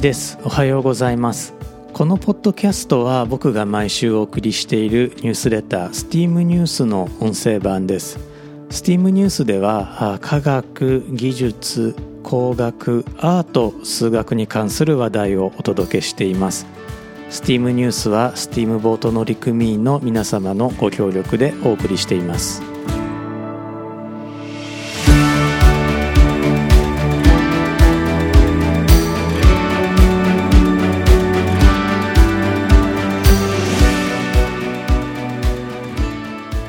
一です。おはようございます。このポッドキャストは僕が毎週お送りしているニュースレター STEAM ニュースの音声版です。STEAM ニュースでは科学技術工学アート数学に関する話題をお届けしています。STEAM ニュースは STEAM ボート乗組員の皆様のご協力でお送りしています。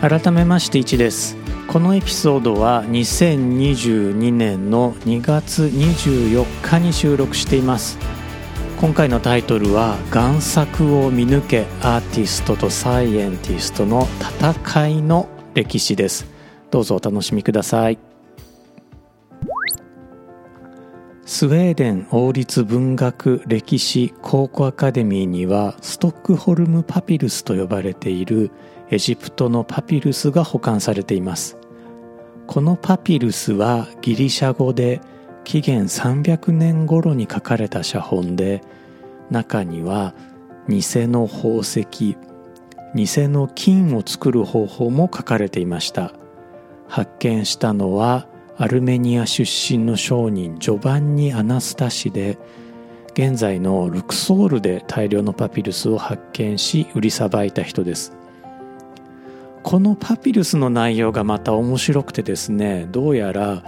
改めまして1です。このエピソードは2022年の2月24日に収録しています。今回のタイトルは「贋作を見抜けアーティストとサイエンティストの戦いの歴史」です。どうぞお楽しみください。スウェーデン王立文学歴史考古アカデミーにはストックホルムパピルスと呼ばれているエジプトのパピルスが保管されています。このパピルスはギリシャ語で紀元300年頃に書かれた写本で中には偽の宝石偽の金を作る方法も書かれていました。発見したのはアルメニア出身の商人ジョバンニ・アナスタシで現在のルクソールで大量のパピルスを発見し売りさばいた人です。このパピルスの内容がまた面白くてですねどうやら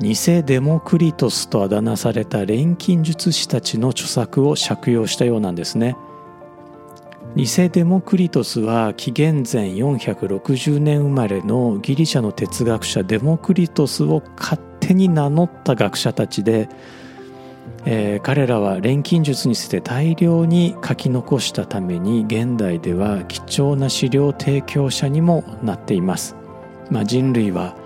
偽デモクリトスとあだ名された錬金術師たちの著作を借用したようなんですね。偽デモクリトスは紀元前460年生まれのギリシャの哲学者デモクリトスを勝手に名乗った学者たちでえー、彼らは錬金術について大量に書き残したために現代では貴重な資料提供者にもなっています、まあ、人類は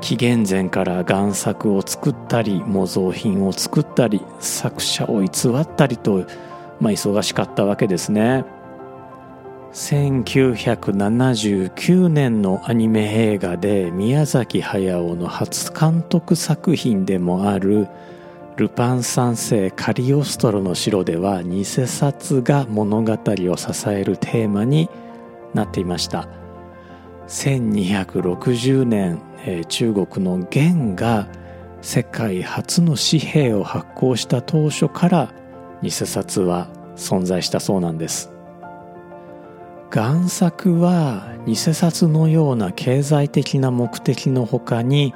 紀元前から贋作を作ったり模造品を作ったり作者を偽ったりと、まあ、忙しかったわけですね。1979年のアニメ映画で宮崎駿の初監督作品でもある「ルパン三世カリオストロの城では偽札が物語を支えるテーマになっていました。1260年、え、中国の元が世界初の紙幣を発行した当初から偽札は存在したそうなんです。贋作は偽札のような経済的な目的のほかに、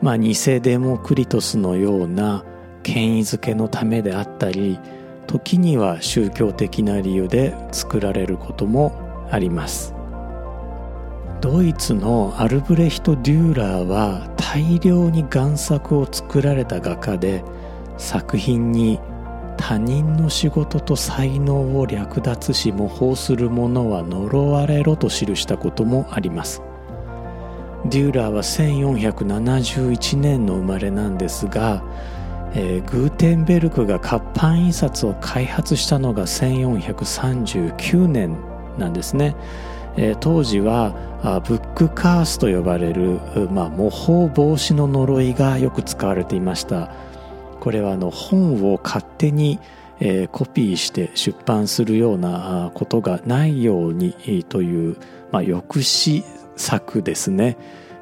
まあ、偽デモクリトスのような権威づけのためであったり時には宗教的な理由で作られることもあります。ドイツのアルブレヒト・デューラーは大量に贋作を作られた画家で作品に他人の仕事と才能を略奪し模倣する者は呪われろと記したこともあります。デューラーは1471年の生まれなんですがえー、グーテンベルクが活版印刷を開発したのが1439年なんですね、えー、当時はブックカースと呼ばれる、まあ、模倣防止の呪いがよく使われていました。これはあの本を勝手に、えー、コピーして出版するようなことがないようにという、まあ、抑止策ですね、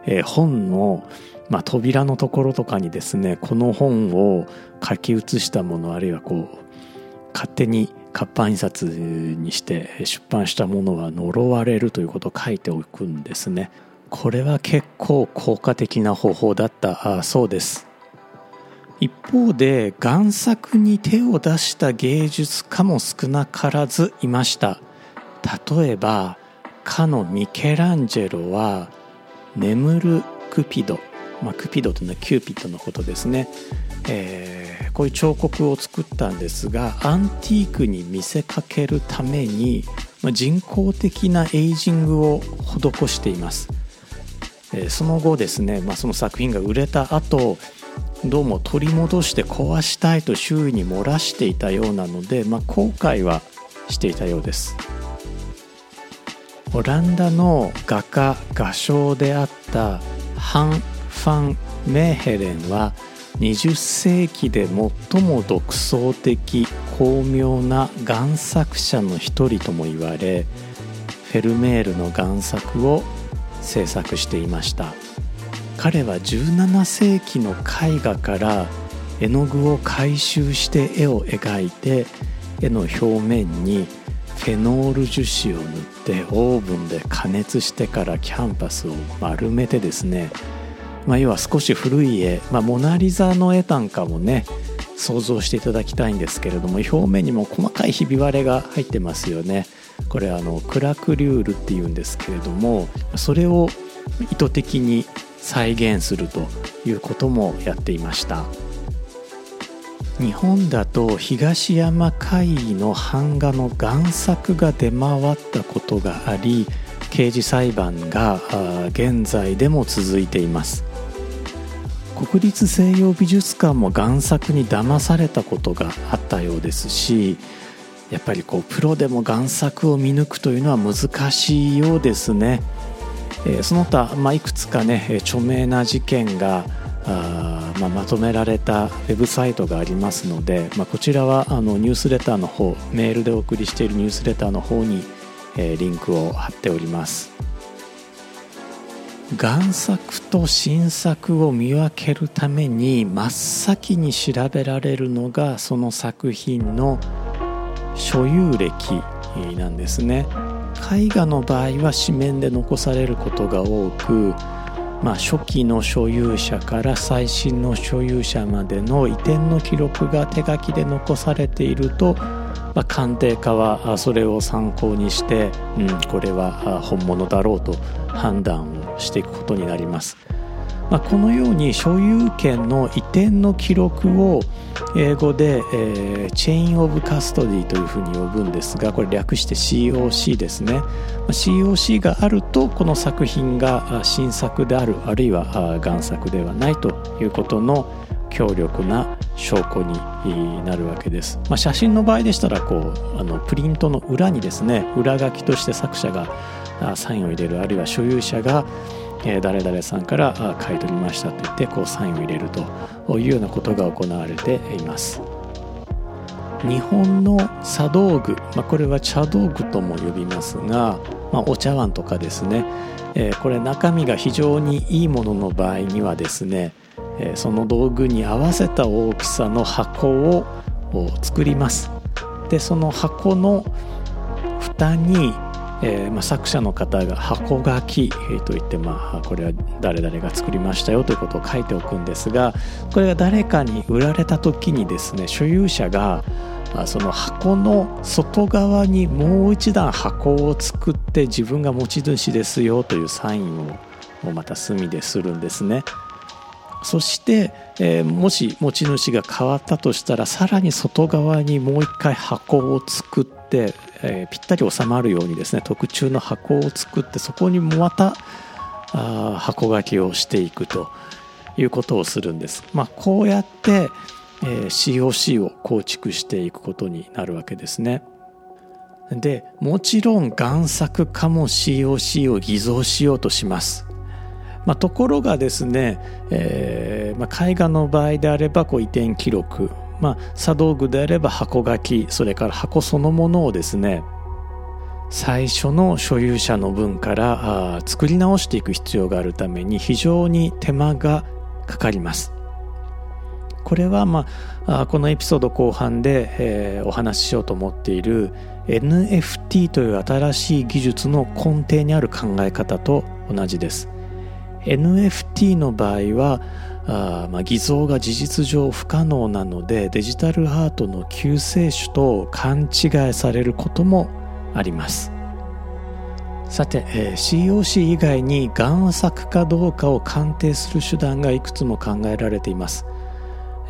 えー、本のまあ、扉のところとかにですねこの本を書き写したものあるいはこう勝手に活版印刷にして出版したものは呪われるということを書いておくんですね。これは結構効果的な方法だった。そうです。一方で贋作に手を出した芸術家も少なからずいました。例えばかのミケランジェロは眠るクピド。まあ、クピドというのはキューピッドのことですね、えー、こういう彫刻を作ったんですがアンティークに見せかけるために、まあ、人工的なエイジングを施しています、えー、その後ですね、まあ、その作品が売れた後どうも取り戻して壊したいと周囲に漏らしていたようなので、まあ、後悔はしていたようです。オランダの画家画商であったハンファン・メーヘレンは20世紀で最も独創的巧妙な贋作者の一人とも言われフェルメールの贋作を制作していました。彼は17世紀の絵画から絵の具を回収して絵を描いて絵の表面にフェノール樹脂を塗ってオーブンで加熱してからキャンパスを丸めてですね、まあ、要は少し古い絵、まあ、モナ・リザの絵なんかもね想像していただきたいんですけれども表面にも細かいひび割れが入ってますよね。これあのクラクリュールっていうんですけれどもそれを意図的に再現するということもやっていました。日本だと東山海の版画の贋作が出回ったことがあり刑事裁判が現在でも続いています。国立西洋美術館も贋作に騙されたことがあったようですしやっぱりこうプロでも贋作を見抜くというのは難しいようですね、えー、その他、まあ、いくつかね著名な事件があまあ、まとめられたウェブサイトがありますので、まあ、こちらはあのニュースレターの方メールでお送りしているニュースレターの方に、えー、リンクを貼っております。贋作と新作を見分けるために真っ先に調べられるのがその作品の所有歴なんですね。絵画の場合は紙面で残されることが多くまあ、初期の所有者から最新の所有者までの移転の記録が手書きで残されていると、まあ、鑑定家はそれを参考にして、うん、これは本物だろうと判断をしていくことになります。まあ、このように所有権の移転の記録を英語で、えー、チェイン・オブ・カストディというふうに呼ぶんですがこれ略して COC ですね COC があるとこの作品が新作であるあるいは贋作ではないということの強力な証拠になるわけです、まあ、写真の場合でしたらこうあのプリントの裏にですね裏書きとして作者がサインを入れるあるいは所有者が誰々さんから買い取りましたと言ってこうサインを入れるというようなことが行われています。日本の茶道具、まあ、これは茶道具とも呼びますが、まあ、お茶碗とかですね、え、これ中身が非常にいいものの場合にはですね、え、その道具に合わせた大きさの箱を作ります。でその箱の蓋にえーまあ、作者の方が箱書きといって、まあ、これは誰々が作りましたよということを書いておくんですがこれが誰かに売られた時にですね所有者がその箱の外側にもう一段箱を作って自分が持ち主ですよというサインをまた墨でするんですね。そして、えー、もし持ち主が変わったとしたらさらに外側にもう一回箱を作って、えー、ぴったり収まるようにですね特注の箱を作ってそこにまたあ箱書きをしていくということをするんです。まあ、こうやって、えー、COC を構築していくことになるわけですね。でもちろん贋作家も COC を偽造しようとします。まあ、ところがですね、えーまあ、絵画の場合であればこう移転記録まあ、茶道具であれば箱書きそれから箱そのものをですね最初の所有者の分からあ作り直していく必要があるために非常に手間がかかります。これは、まあ、このエピソード後半で、えー、お話ししようと思っている NFT という新しい技術の根底にある考え方と同じです。NFT の場合はあまあ、偽造が事実上不可能なのでデジタルアートの救世主と勘違いされることもあります。さて、えー、COC 以外に贋作かどうかを鑑定する手段がいくつも考えられています、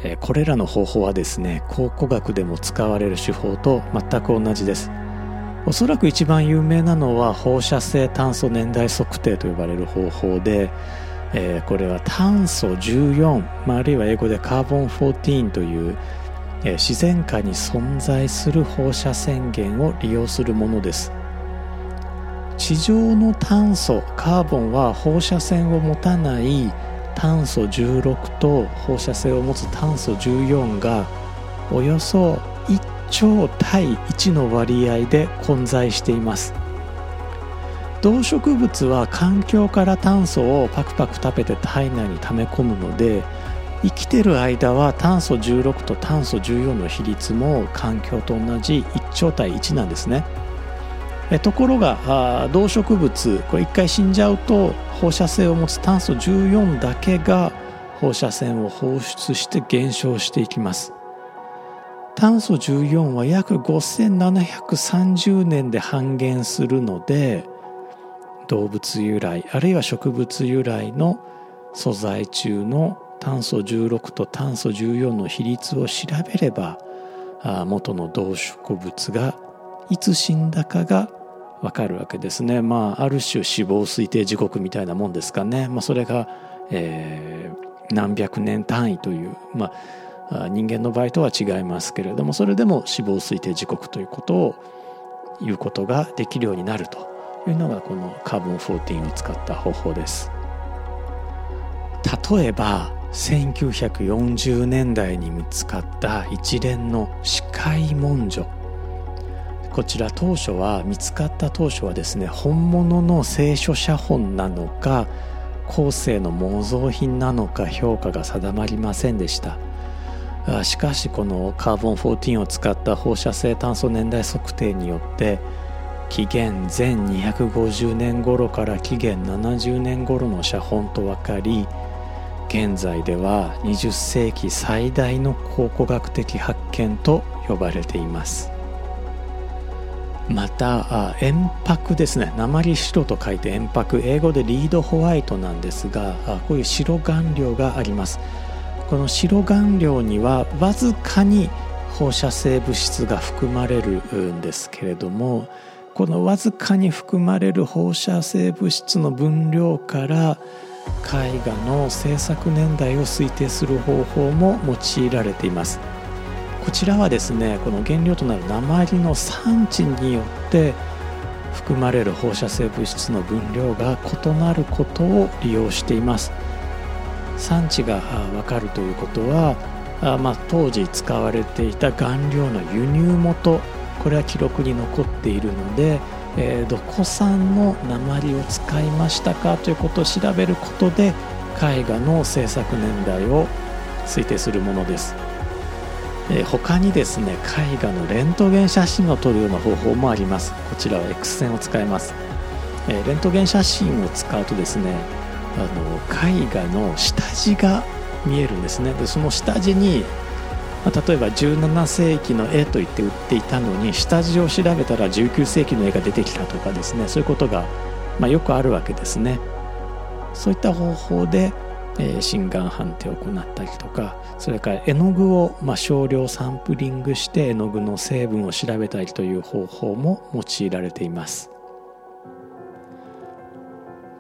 えー、これらの方法はですね考古学でも使われる手法と全く同じです。おそらく一番有名なのは放射性炭素年代測定と呼ばれる方法でえー、これは炭素14、まあ、あるいは英語でカーボン14という、えー、自然界に存在する放射線源を利用するものです。地上の炭素カーボンは放射線を持たない炭素16と放射性を持つ炭素14がおよそ1兆対1の割合で混在しています。動植物は環境から炭素をパクパク食べて体内に溜め込むので生きてる間は炭素16と炭素14の比率も環境と同じ1兆対1なんですね。えところが動植物これ一回死んじゃうと放射性を持つ炭素14だけが放射線を放出して減少していきます。炭素14は約5730年で半減するので動物由来あるいは植物由来の素材中の炭素16と炭素14の比率を調べれば元の動植物がいつ死んだかがわかるわけですね。まあある種死亡推定時刻みたいなもんですかね。まあ、それが、えー、何百年単位という、まあ、人間の場合とは違いますけれどもそれでも死亡推定時刻ということを言うことができるようになるというのがこのカーボン14を使った方法です。例えば1940年代に見つかった一連の視界文書こちら当初は見つかった当初はですね本物の聖書写本なのか後世の模造品なのか評価が定まりませんでしたしかしこのカーボン14を使った放射性炭素年代測定によって紀元前250年頃から紀元70年頃の写本と分かり現在では20世紀最大の考古学的発見と呼ばれています。また円白ですね。鉛白と書いて円白英語でリードホワイトなんですがこういう白顔料があります。この白顔料にはわずかに放射性物質が含まれるんですけれどもこのわずかに含まれる放射性物質の分量から絵画の制作年代を推定する方法も用いられています。こちらはですねこの原料となる鉛の産地によって含まれる放射性物質の分量が異なることを利用しています。産地が分かるということはあまあ、当時使われていた顔料の輸入元これは記録に残っているのでえー、どこ産の鉛を使いましたかということを調べることで絵画の制作年代を推定するものです、えー、他にですね絵画のレントゲン写真を撮るような方法もあります。こちらは X 線を使います、えー、レントゲン写真を使うとですねあの絵画の下地が見えるんですねでその下地にまあ、例えば17世紀の絵と言って売っていたのに下地を調べたら19世紀の絵が出てきたとかですねそういうことが、まあ、よくあるわけですね。そういった方法で、えー、心眼判定を行ったりとかそれから絵の具を、まあ、少量サンプリングして絵の具の成分を調べたりという方法も用いられています。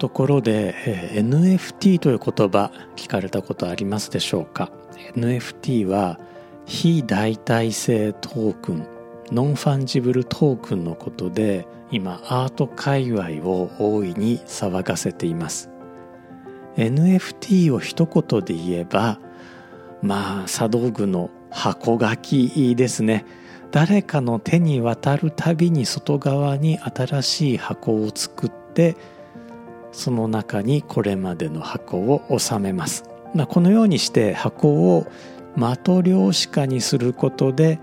ところで、えー、NFT という言葉聞かれたことありますでしょうか？NFT は非代替性トークン non-fungible token のことで今アート界隈を大いに騒がせています。NFT を一言で言えばまあ茶道具の箱書きですね。誰かの手に渡るたびに外側に新しい箱を作ってその中にこれまでの箱を収めます、まあ、このようにして箱をマト量子化にすることで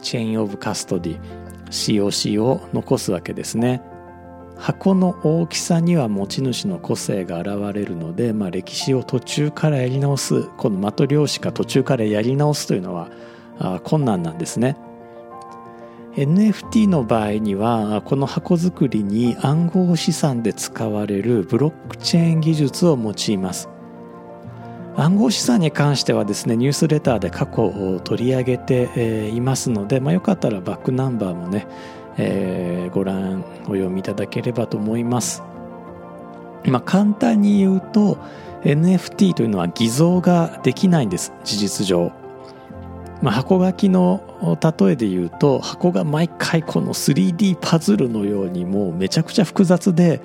チェーンオブカストディ COC を残すわけですね。箱の大きさには持ち主の個性が現れるので、まあ、歴史を途中からやり直すこのマト量子化途中からやり直すというのは困難なんですね。NFT の場合にはこの箱作りに暗号資産で使われるブロックチェーン技術を用います暗号資産に関してはですねニュースレターで過去を取り上げていますので、まあ、よかったらバックナンバーもね、えー、ご覧お読みいただければと思います。まあ、簡単に言うと NFT というのは偽造ができないんです事実上。まあ、箱書きの例えで言うと箱が毎回この 3D パズルのようにもうめちゃくちゃ複雑で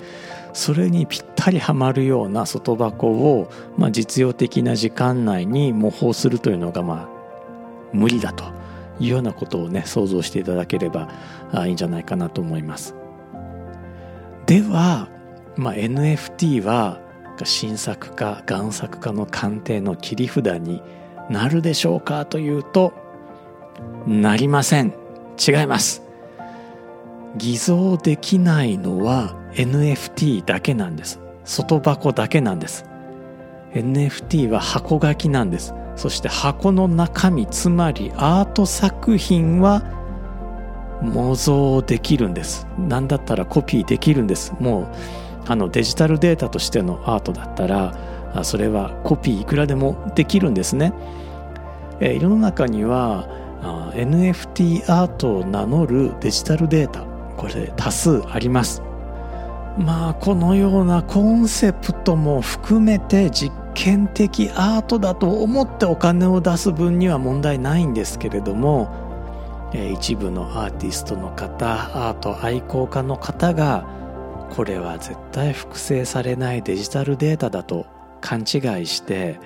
それにぴったりはまるような外箱を、まあ、実用的な時間内に模倣するというのがまあ無理だというようなことをね想像していただければいいんじゃないかなと思います。では、まあ、NFT は新作か贋作かの鑑定の切り札になるでしょうかというとなりません。違います。偽造できないのは NFT だけなんです。外箱だけなんです。NFT は箱書きなんです。そして箱の中身つまりアート作品は模造できるんです。何だったらコピーできるんです。もうあのデジタルデータとしてのアートだったらそれはコピーいくらでもできるんですね。え世の中には NFT アートを名乗るデジタルデータこれ多数あります。まあこのようなコンセプトも含めて実験的アートだと思ってお金を出す分には問題ないんですけれども一部のアーティストの方アート愛好家の方がこれは絶対複製されないデジタルデータだと勘違いして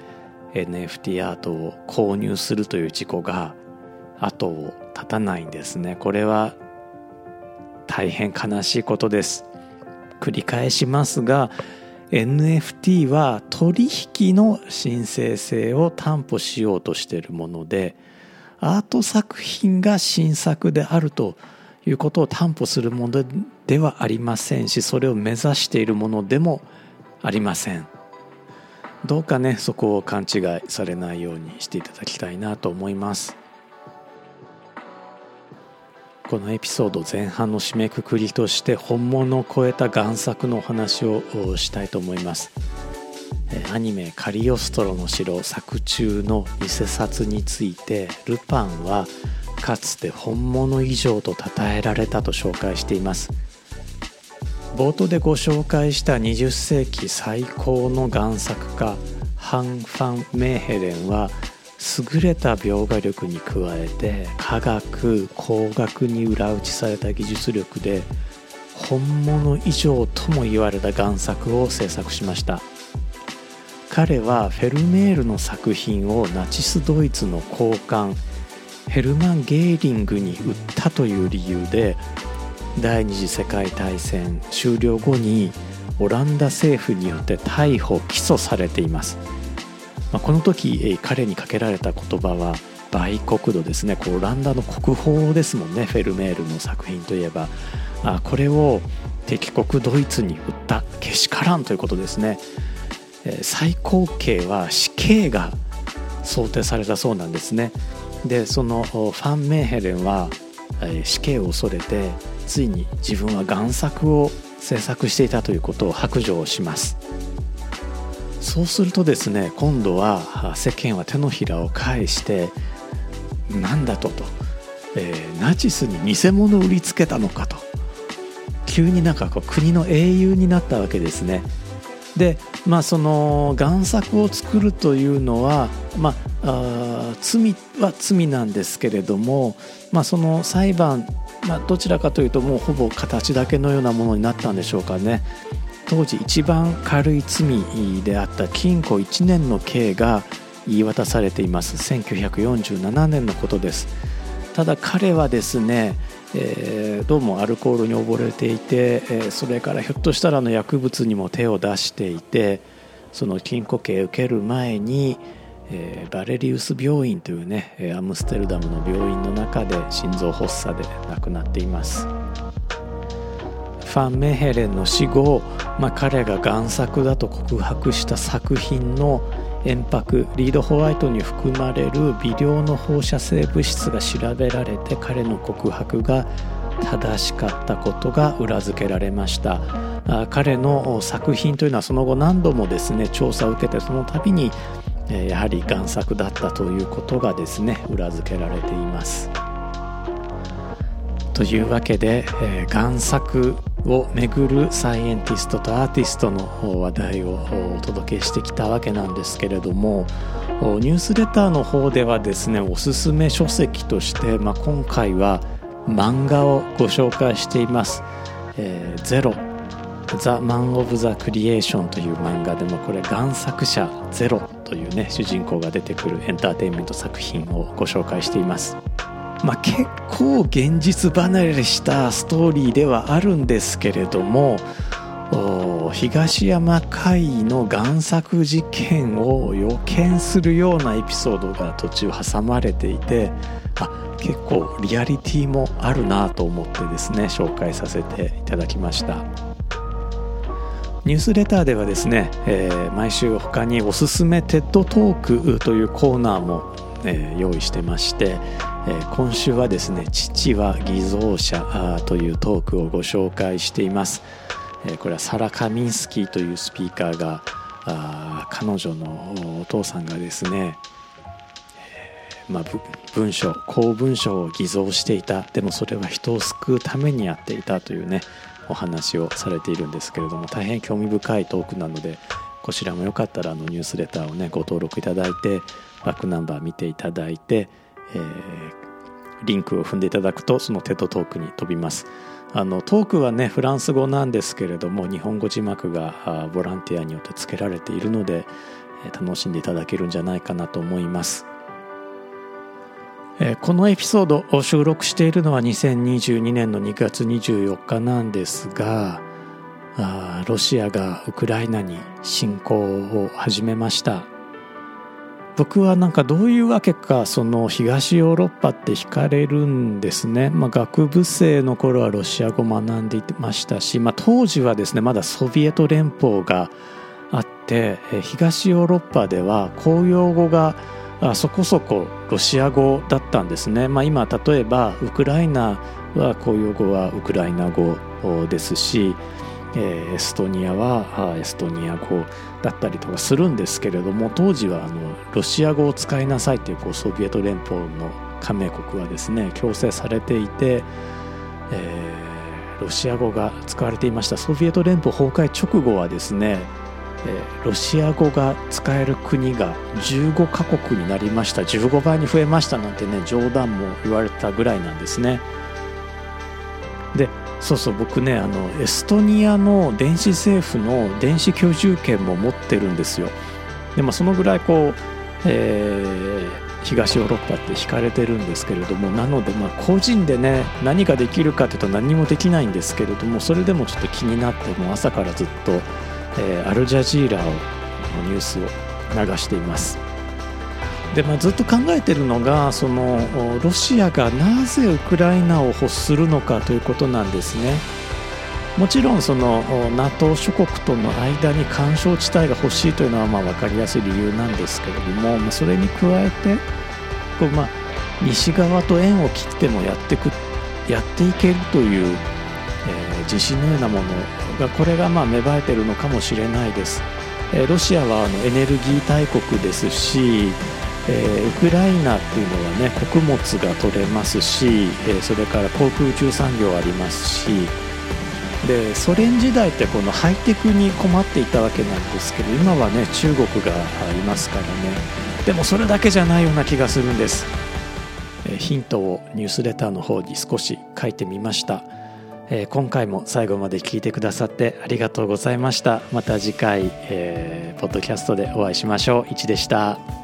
NFT アートを購入するという事故が後を絶たないんですね。これは大変悲しいことです。繰り返しますが NFT は取引の神聖性を担保しようとしているものでアート作品が新作であるということを担保するものではありませんしそれを目指しているものでもありません。どうかねそこを勘違いされないようにしていただきたいなと思います。このエピソード前半の締めくくりとして本物を超えた贋作のお話をしたいと思います。アニメ「カリオストロの城」作中の偽札についてルパンはかつて本物以上と称えられたと紹介しています。冒頭でご紹介した20世紀最高の贋作家ハン・ファン・メーヘレンは優れた描画力に加えて科学工学に裏打ちされた技術力で本物以上とも言われた贋作を制作しました。彼はフェルメールの作品をナチスドイツの高官ヘルマン・ゲーリングに売ったという理由で第二次世界大戦終了後にオランダ政府によって逮捕起訴されています、まあ、この時彼にかけられた言葉は売国度ですね。こうオランダの国宝ですもんね。フェルメールの作品といえば。あこれを敵国ドイツに売ったけしからんということですね。最高刑は死刑が想定されたそうなんですね。でそのファン・メーヘレンは死刑を恐れてついに自分は贋作を制作していたということを白状します。そうするとですね今度は世間は手のひらを返して何だとと、えー、ナチスに偽物を売りつけたのかと。急になんかこう国の英雄になったわけですね。でまあその贋作を作るというのはまあ罪は罪なんですけれどもまあその裁判まあ、どちらかというともうほぼ形だけのようなものになったんでしょうかね。当時一番軽い罪であった禁錮1年の刑が言い渡されています。1947年のことです。ただ彼はですねえー、どうもアルコールに溺れていて、えー、それからひょっとしたらの薬物にも手を出していてその禁錮刑を受ける前に、えー、バレリウス病院というねアムステルダムの病院の中で心臓発作で亡くなっています。ファン・メヘレンの死後、まあ、彼が贋作だと告白した作品の塩白リードホワイトに含まれる微量の放射性物質が調べられて彼の告白が正しかったことが裏付けられました。彼の作品というのはその後何度もですね調査を受けてその度にやはり贋作だったということがですね裏付けられています。というわけで、え、贋作をめぐるサイエンティストとアーティストの話題をお届けしてきたわけなんですけれどもニュースレターの方ではですねおすすめ書籍として、まあ、今回は漫画をご紹介しています「えー、ゼロザ・マン・オブ・ザ・クリエーションという漫画でもこれ原作者ゼロというね主人公が出てくるエンターテインメント作品をご紹介しています。まあ、結構現実離れしたストーリーではあるんですけれども東山会の贋作事件を予見するようなエピソードが途中挟まれていてあ結構リアリティもあるなと思ってですね紹介させていただきました。ニュースレターではですね、えー、毎週他におすすめテッドトークというコーナーも、えー、用意してまして、えー、今週はですね「父は偽造者」というトークをご紹介しています、えこれはサラ・カミンスキーというスピーカーがあ彼女のお父さんがですね、まあ、文章公文書を偽造していた。でもそれは人を救うためにやっていたというねお話をされているんですけれども大変興味深いトークなのでこちらもよかったらあのニュースレターをねご登録いただいてバックナンバー見ていただいて、えー、リンクを踏んでいただくとその TED トークに飛びます。あのトークはねフランス語なんですけれども日本語字幕がボランティアによって付けられているので楽しんでいただけるんじゃないかなと思います。このエピソードを収録しているのは2022年の2月24日なんですがロシアがウクライナに侵攻を始めました。僕はなんかどういうわけかその東ヨーロッパって惹かれるんですね、まあ、学部生の頃はロシア語学んでいましたし、まあ、当時はですねまだソビエト連邦があって東ヨーロッパでは公用語があそこそこロシア語だったんですね、まあ、今例えばウクライナは公用語はウクライナ語ですし、えー、エストニアはエストニア語だったりとかするんですけれども当時はあのロシア語を使いなさいというこうソビエト連邦の加盟国はですね強制されていて、えー、ロシア語が使われていました。ソビエト連邦崩壊直後はですねロシア語が使える国が15カ国になりました。15倍に増えましたなんてね冗談も言われたぐらいなんですね。でそうそう僕ねあのエストニアの電子政府の電子居住権も持ってるんですよ。でもそのぐらいこう、えー、東ヨーロッパって惹かれてるんですけれどもなのでま個人でね何ができるかというと何もできないんですけれどもそれでもちょっと気になってもう朝からずっとえー、アルジャジーラをニュースを流しています。で、まあ、ずっと考えてるのがそのロシアがなぜウクライナを欲するのかということなんですね。もちろんその NATO 諸国との間に干渉地帯が欲しいというのはまあ分かりやすい理由なんですけれども、まあ、それに加えてこう、まあ、西側と縁を切ってもやってくやっていけるという、自信のようなものがこれがまあ芽生えてるのかもしれないです。えロシアはあのエネルギー大国ですし、え、ウクライナっていうのはね穀物が取れますし、え、それから航空宇宙産業ありますしでソ連時代ってこのハイテクに困っていたわけなんですけど今はね中国がいますからね。でもそれだけじゃないような気がするんです、え、ヒントをニュースレターの方に少し書いてみました。えー、今回も最後まで聞いてくださってありがとうございました。また次回、えー、ポッドキャストでお会いしましょう。いちでした。